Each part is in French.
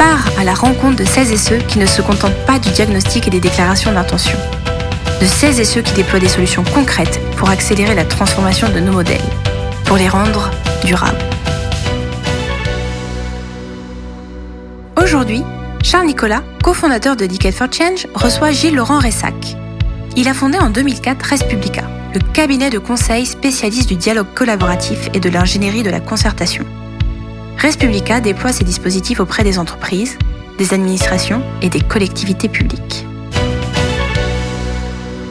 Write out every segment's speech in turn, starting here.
part à la rencontre de celles et ceux qui ne se contentent pas du diagnostic et des déclarations d'intention. De celles et ceux qui déploient des solutions concrètes pour accélérer la transformation de nos modèles, pour les rendre durables. Aujourd'hui, Charles Nicolas, cofondateur de Ticket for Change, reçoit Gilles Laurent Ressac. Il a fondé en 2004 Respublica, le cabinet de conseil spécialiste du dialogue collaboratif et de l'ingénierie de la concertation. Respublica déploie ses dispositifs auprès des entreprises, des administrations et des collectivités publiques.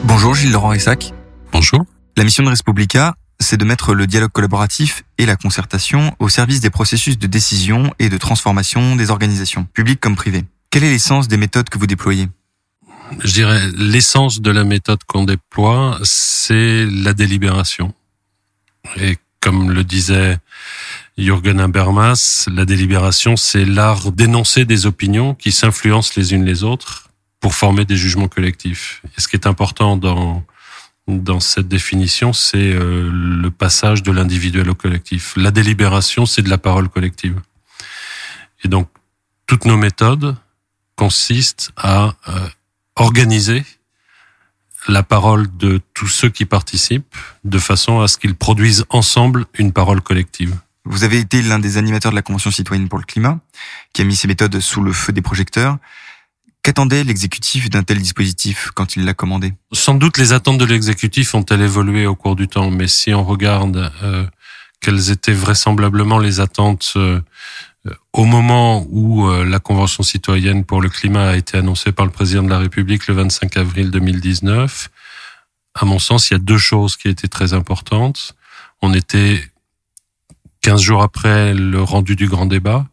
Bonjour Gilles Laurent Ressac. Bonjour. La mission de Respublica, c'est de mettre le dialogue collaboratif et la concertation au service des processus de décision et de transformation des organisations, publiques comme privées. Quelle est l'essence des méthodes que vous déployez? Je dirais l'essence de la méthode qu'on déploie, c'est la délibération. Et comme le disait Jürgen Habermas, la délibération, c'est l'art d'énoncer des opinions qui s'influencent les unes les autres pour former des jugements collectifs. Et ce qui est important dans dans cette définition, c'est euh, le passage de l'individuel au collectif. La délibération, c'est de la parole collective. Et donc, toutes nos méthodes consistent à euh, organiser la parole de tous ceux qui participent de façon à ce qu'ils produisent ensemble une parole collective. Vous avez été l'un des animateurs de la Convention citoyenne pour le climat, qui a mis ces méthodes sous le feu des projecteurs. Qu'attendait l'exécutif d'un tel dispositif quand il l'a commandé? Sans doute les attentes de l'exécutif ont-elles évolué au cours du temps, mais si on regarde euh, quelles étaient vraisemblablement les attentes euh, au moment où euh, la Convention citoyenne pour le climat a été annoncée par le président de la République le 25 avril 2019, à mon sens, il y a deux choses qui étaient très importantes. On était 15 jours après le rendu du grand débat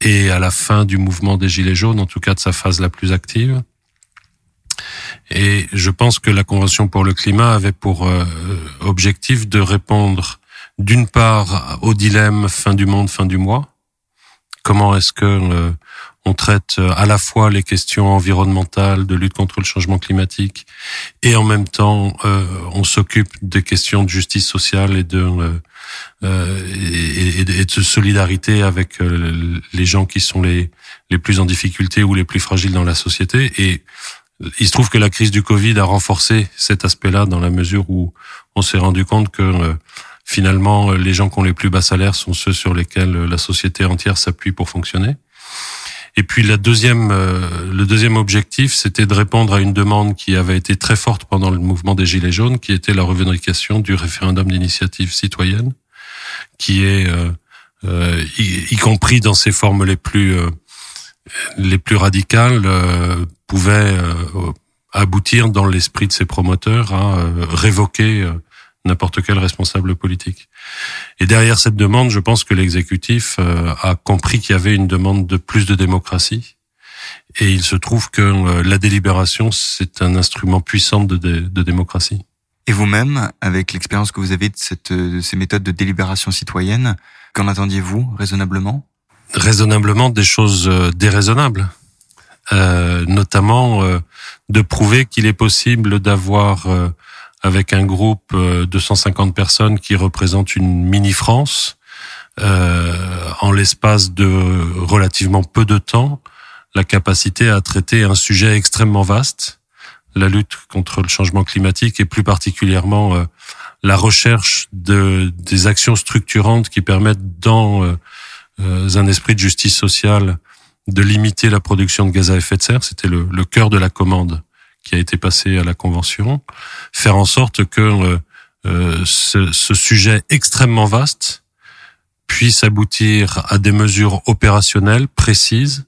et à la fin du mouvement des Gilets jaunes, en tout cas de sa phase la plus active. Et je pense que la Convention pour le climat avait pour euh, objectif de répondre d'une part au dilemme fin du monde, fin du mois. Comment est-ce que euh, on traite euh, à la fois les questions environnementales, de lutte contre le changement climatique, et en même temps, euh, on s'occupe des questions de justice sociale et de euh, et, de solidarité avec les gens qui sont les les plus en difficulté ou les plus fragiles dans la société. Et il se trouve que la crise du Covid a renforcé cet aspect-là dans la mesure où on s'est rendu compte que finalement les gens qui ont les plus bas salaires sont ceux sur lesquels la société entière s'appuie pour fonctionner. Et puis la deuxième, euh, le deuxième objectif, c'était de répondre à une demande qui avait été très forte pendant le mouvement des Gilets jaunes, qui était la revendication du référendum d'initiative citoyenne, qui est, euh, euh y, compris dans ses formes les plus euh, les plus radicales, pouvait aboutir dans l'esprit de ses promoteurs à révoquer n'importe quel responsable politique. Et derrière cette demande, je pense que l'exécutif euh, a compris qu'il y avait une demande de plus de démocratie. Et il se trouve que euh, la délibération, c'est un instrument puissant de, de, démocratie. Et vous-même, avec l'expérience que vous avez de, cette, de ces méthodes de délibération citoyenne, qu'en attendiez-vous raisonnablement? Raisonnablement des choses euh, déraisonnables. Euh, notamment euh, de prouver qu'il est possible d'avoir avec un groupe de 150 personnes qui représentent une mini-France, euh, en l'espace de relativement peu de temps, la capacité à traiter un sujet extrêmement vaste, la lutte contre le changement climatique et plus particulièrement euh, la recherche de des actions structurantes qui permettent dans euh, euh, un esprit de justice sociale de limiter la production de gaz à effet de serre. C'était le, le cœur de la commande qui a été passé à la Convention, faire en sorte que euh, euh, ce, sujet extrêmement vaste puisse aboutir à des mesures opérationnelles précises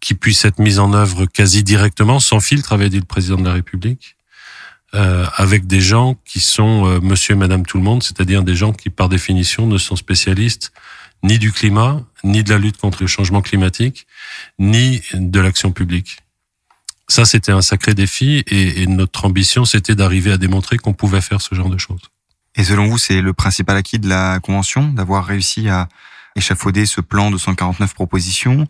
qui puissent être mises en œuvre quasi directement, sans filtre, avait dit le président de la République, euh, avec des gens qui sont monsieur et madame tout le monde, c'est-à-dire des gens qui, par définition, ne sont spécialistes ni du climat, ni de la lutte contre le changement climatique, ni de l'action publique. Ça, c'était un sacré défi et, et notre ambition, c'était d'arriver à démontrer qu'on pouvait faire ce genre de choses. Et selon vous, c'est le principal acquis de la Convention, d'avoir réussi à échafauder ce plan de 149 propositions,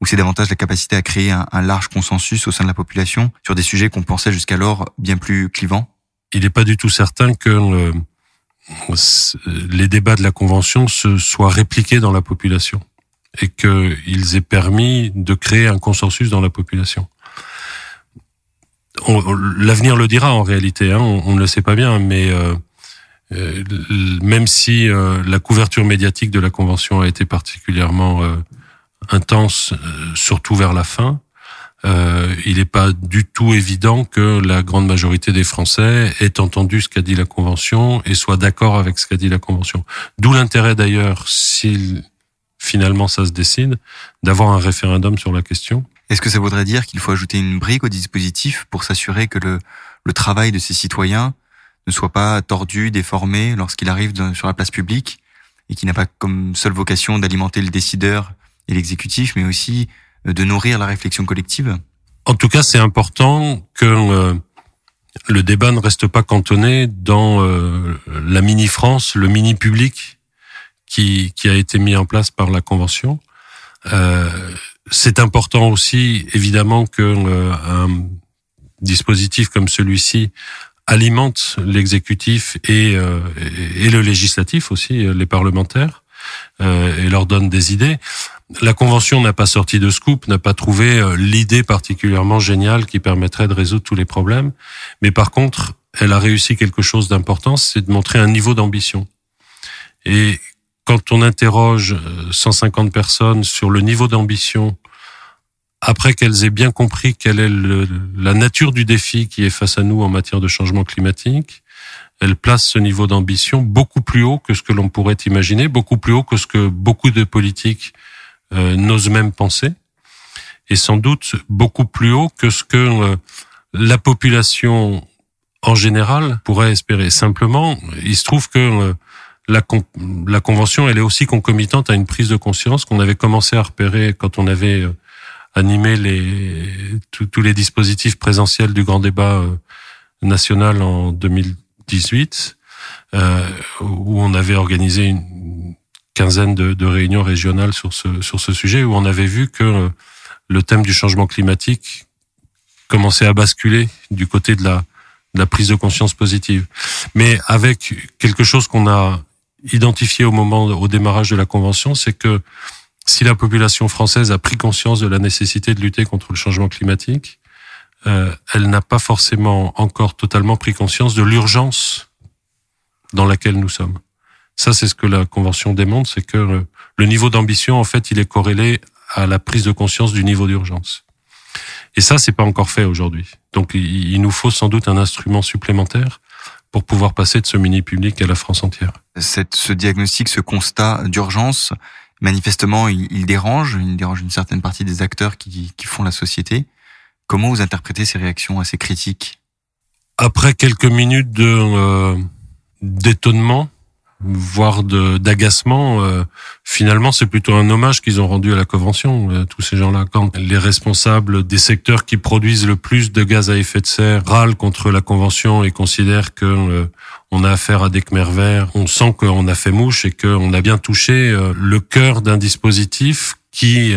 ou c'est davantage la capacité à créer un, un, large consensus au sein de la population sur des sujets qu'on pensait jusqu'alors bien plus clivants? Il n'est pas du tout certain que les débats de la Convention se soient répliqués dans la population et qu'ils aient permis de créer un consensus dans la population l'avenir le dira en réalité. Hein, on, ne le sait pas bien, mais euh, euh, même si euh, la couverture médiatique de la convention a été particulièrement intense, surtout vers la fin, il n'est pas du tout évident que la grande majorité des Français ait entendu ce qu'a dit la Convention et soit d'accord avec ce qu'a dit la Convention. D'où l'intérêt d'ailleurs, si finalement ça se décide, d'avoir un référendum sur la question est-ce que ça voudrait dire qu'il faut ajouter une brique au dispositif pour s'assurer que le, le travail de ces citoyens ne soit pas tordu, déformé lorsqu'il arrive sur la place publique et qui n'a pas comme seule vocation d'alimenter le décideur et l'exécutif, mais aussi euh, de nourrir la réflexion collective? En tout cas, c'est important que euh, le débat ne reste pas cantonné dans euh, la mini-France, le mini-public qui, qui a été mis en place par la Convention. Euh, c'est important aussi, évidemment, que euh, un dispositif comme celui-ci alimente l'exécutif et, euh, et, le législatif aussi, les parlementaires, et leur donne des idées. La Convention n'a pas sorti de scoop, n'a pas trouvé l'idée particulièrement géniale qui permettrait de résoudre tous les problèmes, mais par contre, elle a réussi quelque chose d'important, c'est de montrer un niveau d'ambition. Et quand on interroge 150 euh, personnes sur le niveau d'ambition, après qu'elles aient bien compris quelle est la nature du défi qui est face à nous en matière de changement climatique, elles placent ce niveau d'ambition beaucoup plus haut que ce que l'on pourrait imaginer, beaucoup plus haut que ce que beaucoup de politiques euh, n'osent même penser, et sans doute beaucoup plus haut que ce que euh, la population en général pourrait espérer. Simplement, il se trouve que la, la convention, elle est aussi concomitante à une prise de conscience qu'on avait commencé à repérer quand on avait euh, animé les tous les dispositifs présentiels du grand débat euh, national en 2018, euh, où on avait organisé une quinzaine de, de, réunions régionales sur ce sur ce sujet, où on avait vu que le thème du changement climatique commençait à basculer du côté de la de la prise de conscience positive. Mais avec quelque chose qu'on a identifié au moment, au démarrage de la convention, c'est que si la population française a pris conscience de la nécessité de lutter contre le changement climatique, euh, elle n'a pas forcément encore totalement pris conscience de l'urgence dans laquelle nous sommes. Ça, c'est ce que la convention démontre, c'est que le niveau d'ambition, en fait, il est corrélé à la prise de conscience du niveau d'urgence. Et ça, c'est pas encore fait aujourd'hui. Donc, il nous faut sans doute un instrument supplémentaire pour pouvoir passer de ce mini public à la France entière. Cette, ce diagnostic, ce constat d'urgence, manifestement, il, il, dérange, il dérange une certaine partie des acteurs qui, qui font la société. Comment vous interprétez ces réactions assez critiques? Après quelques minutes de euh, d'étonnement, voire d'agacement. Euh, finalement, c'est plutôt un hommage qu'ils ont rendu à la convention, euh, tous ces gens-là. Quand les responsables des secteurs qui produisent le plus de gaz à effet de serre râlent contre la convention et considèrent que euh, on a affaire à des Khmer verts, on sent qu'on a fait mouche et qu'on a bien touché le cœur d'un dispositif qui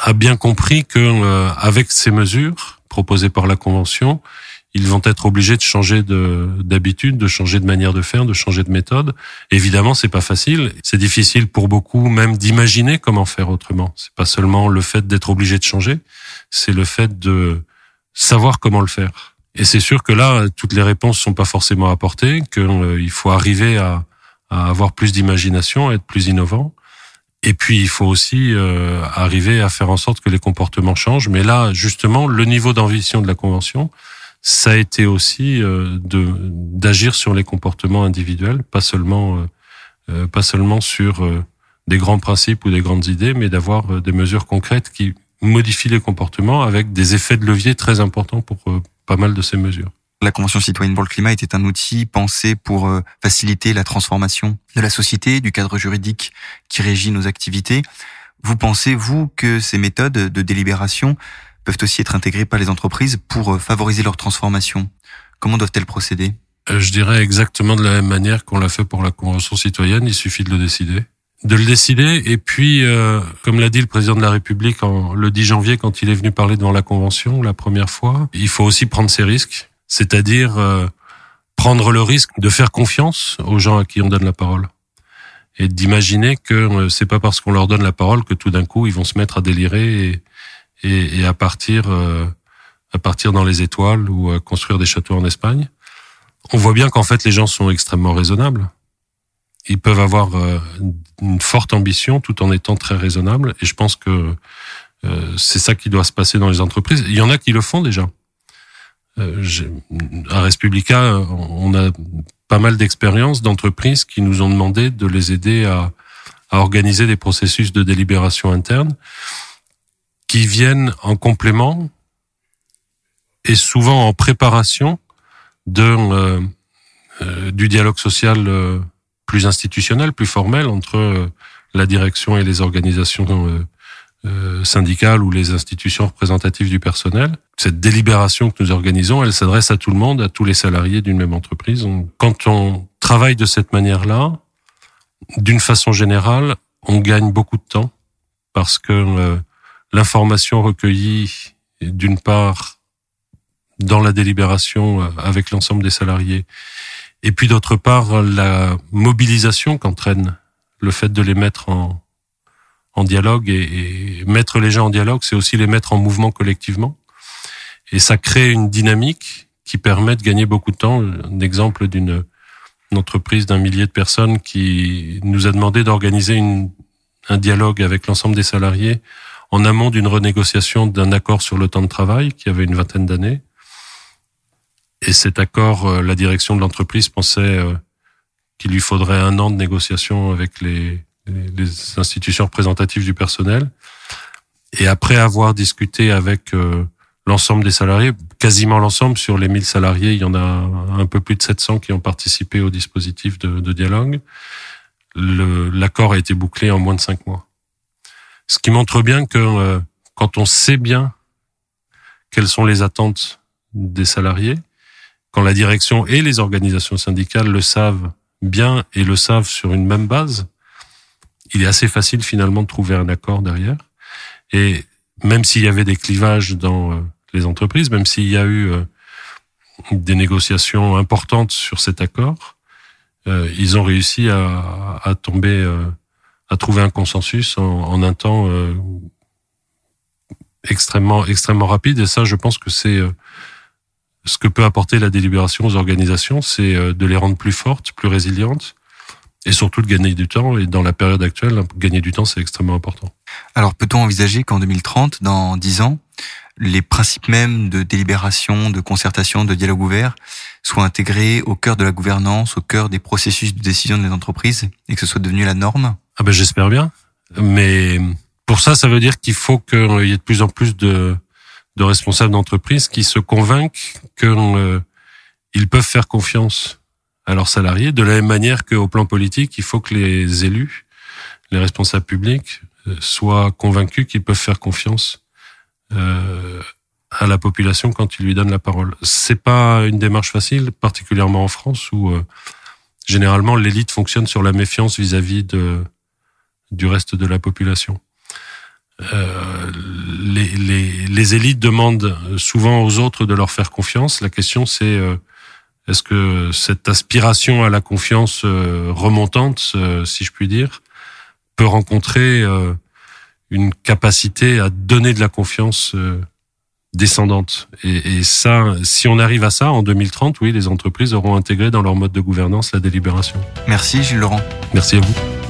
a bien compris que avec ces mesures proposées par la convention, ils vont être obligés de changer d'habitude, de, changer de manière de faire, de changer de méthode. Évidemment, c'est pas facile. C'est difficile pour beaucoup même d'imaginer comment faire autrement. C'est pas seulement le fait d'être obligé de changer, c'est le fait de savoir comment le faire. Et c'est sûr que là, toutes les réponses sont pas forcément apportées, qu'il euh, faut arriver à, à avoir plus d'imagination, à être plus innovant. Et puis, il faut aussi euh, arriver à faire en sorte que les comportements changent. Mais là, justement, le niveau d'ambition de la Convention, ça a été aussi euh, de d'agir sur les comportements individuels, pas seulement euh, euh, pas seulement sur des grands principes ou des grandes idées, mais d'avoir des mesures concrètes qui modifient les comportements avec des effets de levier très importants pour pas mal de ces mesures. La Convention citoyenne pour le climat était un outil pensé pour faciliter la transformation de la société, du cadre juridique qui régit nos activités. Vous pensez, vous, que ces méthodes de délibération peuvent aussi être intégrées par les entreprises pour favoriser leur transformation. Comment doivent-elles procéder? Euh, Je dirais exactement de la même manière qu'on l'a fait pour la Convention citoyenne, il suffit de le décider. De le décider, et puis, euh, comme l'a dit le président de la République en, le 10 janvier quand il est venu parler devant la Convention la première fois, il faut aussi prendre ses risques, c'est-à-dire euh, prendre le risque de faire confiance aux gens à qui on donne la parole. Et d'imaginer que c'est pas parce qu'on leur donne la parole que tout d'un coup ils vont se mettre à délirer et, et, et à partir à partir dans les étoiles ou à construire des châteaux en Espagne. On voit bien qu'en fait les gens sont extrêmement raisonnables. Ils peuvent avoir euh, une forte ambition tout en étant très raisonnables et je pense que euh, c'est ça qui doit se passer dans les entreprises. Il y en a qui le font déjà. Euh, à Respublica, on a pas mal d'expériences d'entreprises qui nous ont demandé de les aider à, à organiser des processus de délibération interne qui viennent en complément et souvent en préparation de euh, euh, du dialogue social euh, plus institutionnel, plus formel entre la direction et les organisations syndicales ou les institutions représentatives du personnel. Cette délibération que nous organisons, elle s'adresse à tout le monde, à tous les salariés d'une même entreprise. Quand on travaille de cette manière-là, d'une façon générale, on gagne beaucoup de temps parce que l'information recueillie, d'une part, dans la délibération euh, avec l'ensemble des salariés. Et puis d'autre part, la mobilisation qu'entraîne le fait de les mettre en, en dialogue et, mettre les gens en dialogue, c'est aussi les mettre en mouvement collectivement. Et ça crée une dynamique qui permet de gagner beaucoup de temps. Un exemple d'une entreprise d'un millier de personnes qui nous a demandé d'organiser un dialogue avec l'ensemble des salariés en amont d'une renégociation d'un accord sur le temps de travail qui avait une vingtaine d'années. Et cet accord, euh, la direction de l'entreprise pensait euh, qu'il lui faudrait un an de négociation avec les, institutions représentatives du personnel. Et après avoir discuté avec euh, l'ensemble des salariés, quasiment l'ensemble sur les 1000 salariés, il y en a un peu plus de 700 qui ont participé au dispositif de, de dialogue. L'accord a été bouclé en moins de cinq mois. Ce qui montre bien que quand on sait bien quelles sont les attentes des salariés, quand la direction et les organisations syndicales le savent bien et le savent sur une même base, il est assez facile finalement de trouver un accord derrière. Et même s'il y avait des clivages dans euh, les entreprises, même s'il y a eu euh, des négociations importantes sur cet accord, euh, ils ont réussi à, à tomber, à trouver un consensus en, un temps extrêmement extrêmement rapide. Et ça, je pense que c'est ce que peut apporter la délibération aux organisations, c'est euh, de les rendre plus fortes, plus résilientes, et surtout de gagner du temps. Et dans la période actuelle, gagner du temps, c'est extrêmement important. Alors, peut-on envisager qu'en 2030, dans 10 ans, les principes mêmes de délibération, de concertation, de dialogue ouvert soient intégrés au cœur de la gouvernance, au cœur des processus de décision des entreprises, et que ce soit devenu la norme? Ah ben, j'espère bien. Mais pour ça, ça veut dire qu'il faut qu'il y ait de plus en plus de de responsables d'entreprise qui se convainquent qu'ils euh, peuvent faire confiance à leurs salariés, de la même manière qu'au plan politique, il faut que les élus, les responsables publics, euh, soient convaincus qu'ils peuvent faire confiance euh, à la population quand ils lui donnent la parole. C'est pas une démarche facile, particulièrement en France où généralement l'élite fonctionne sur la méfiance vis-à-vis de du reste de la population. Euh, les, les, les, élites demandent souvent aux autres de leur faire confiance. La question c'est euh, est-ce que cette aspiration à la confiance euh, remontante, si je puis dire, peut rencontrer une capacité à donner de la confiance descendante? Et, et, ça, si on arrive à ça en 2030, oui, les entreprises auront intégré dans leur mode de gouvernance la délibération. Merci Gilles Laurent. Merci à vous.